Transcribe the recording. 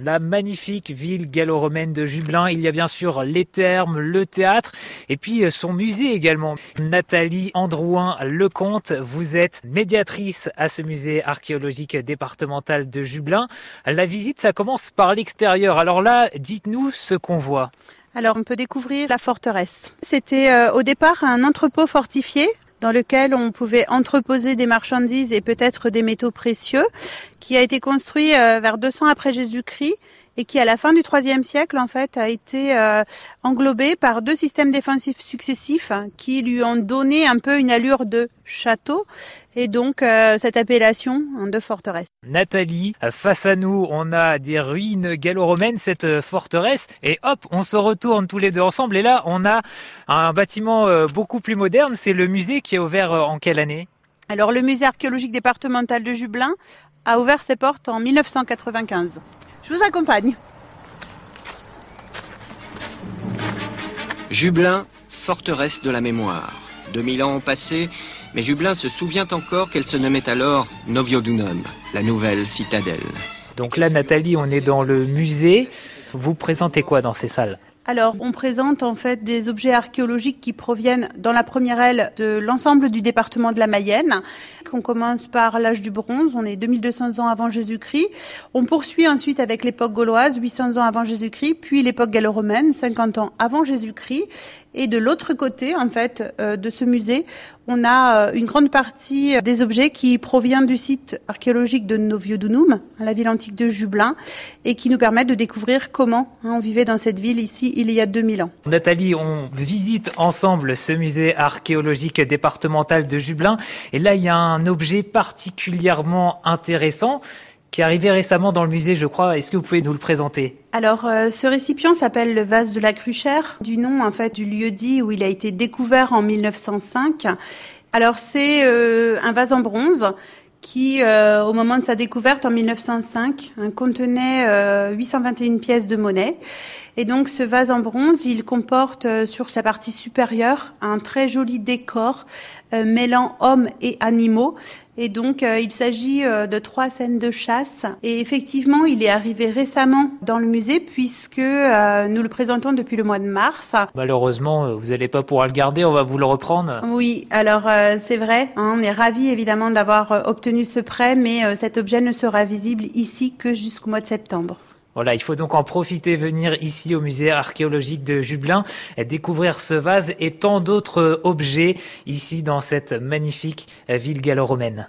La magnifique ville gallo-romaine de Jublin, il y a bien sûr les thermes, le théâtre et puis euh, son musée également. Nathalie Androuin-Lecomte, vous êtes médiatrice à ce musée archéologique départemental de Jublin. La visite, ça commence par l'extérieur. Alors là, dites-nous ce qu'on voit. Alors on peut découvrir la forteresse. C'était euh, au départ un entrepôt fortifié dans lequel on pouvait entreposer des marchandises et peut-être des métaux précieux, qui a été construit euh, vers 200 après Jésus-Christ et qui, à la fin du IIIe siècle, en fait, a été euh, englobé par deux systèmes défensifs successifs qui lui ont donné un peu une allure de château et donc euh, cette appellation de forteresse. Nathalie, face à nous, on a des ruines gallo-romaines, cette forteresse, et hop, on se retourne tous les deux ensemble, et là, on a un bâtiment euh, beaucoup plus moderne, c'est le musée qui est ouvert en quelle année? Alors le musée archéologique départemental de Jublin a ouvert ses portes en 1995. Je vous accompagne. Jublin, forteresse de la mémoire. 2000 ans ont passé, mais Jublin se souvient encore qu'elle se nommait alors Noviodunum, la nouvelle citadelle. Donc là, Nathalie, on est dans le musée. Vous présentez quoi dans ces salles? Alors, on présente en fait des objets archéologiques qui proviennent dans la première aile de l'ensemble du département de la Mayenne. On commence par l'âge du bronze, on est 2200 ans avant Jésus-Christ. On poursuit ensuite avec l'époque gauloise, 800 ans avant Jésus-Christ, puis l'époque gallo-romaine, 50 ans avant Jésus-Christ. Et de l'autre côté, en fait, euh, de ce musée, on a euh, une grande partie des objets qui proviennent du site archéologique de Noviodunum, la ville antique de Jublin, et qui nous permettent de découvrir comment hein, on vivait dans cette ville ici il y a 2000 ans. Nathalie, on visite ensemble ce musée archéologique départemental de Jublin, et là, il y a un objet particulièrement intéressant qui est arrivé récemment dans le musée, je crois. Est-ce que vous pouvez nous le présenter? Alors, euh, ce récipient s'appelle le vase de la Cruchère, du nom en fait du lieu dit où il a été découvert en 1905. Alors, c'est euh, un vase en bronze qui, euh, au moment de sa découverte en 1905, hein, contenait 821 pièces de monnaie. Et donc ce vase en bronze, il comporte sur sa partie supérieure un très joli décor mêlant hommes et animaux et donc, euh, il s'agit euh, de trois scènes de chasse. Et effectivement, il est arrivé récemment dans le musée puisque euh, nous le présentons depuis le mois de mars. Malheureusement, vous n'allez pas pouvoir le garder, on va vous le reprendre. Oui, alors c'est vrai. Hein, on est ravis évidemment d'avoir obtenu ce prêt, mais cet objet ne sera visible ici que jusqu'au mois de septembre. Voilà, il faut donc en profiter, venir ici au musée archéologique de Jublin, découvrir ce vase et tant d'autres objets ici dans cette magnifique ville gallo-romaine.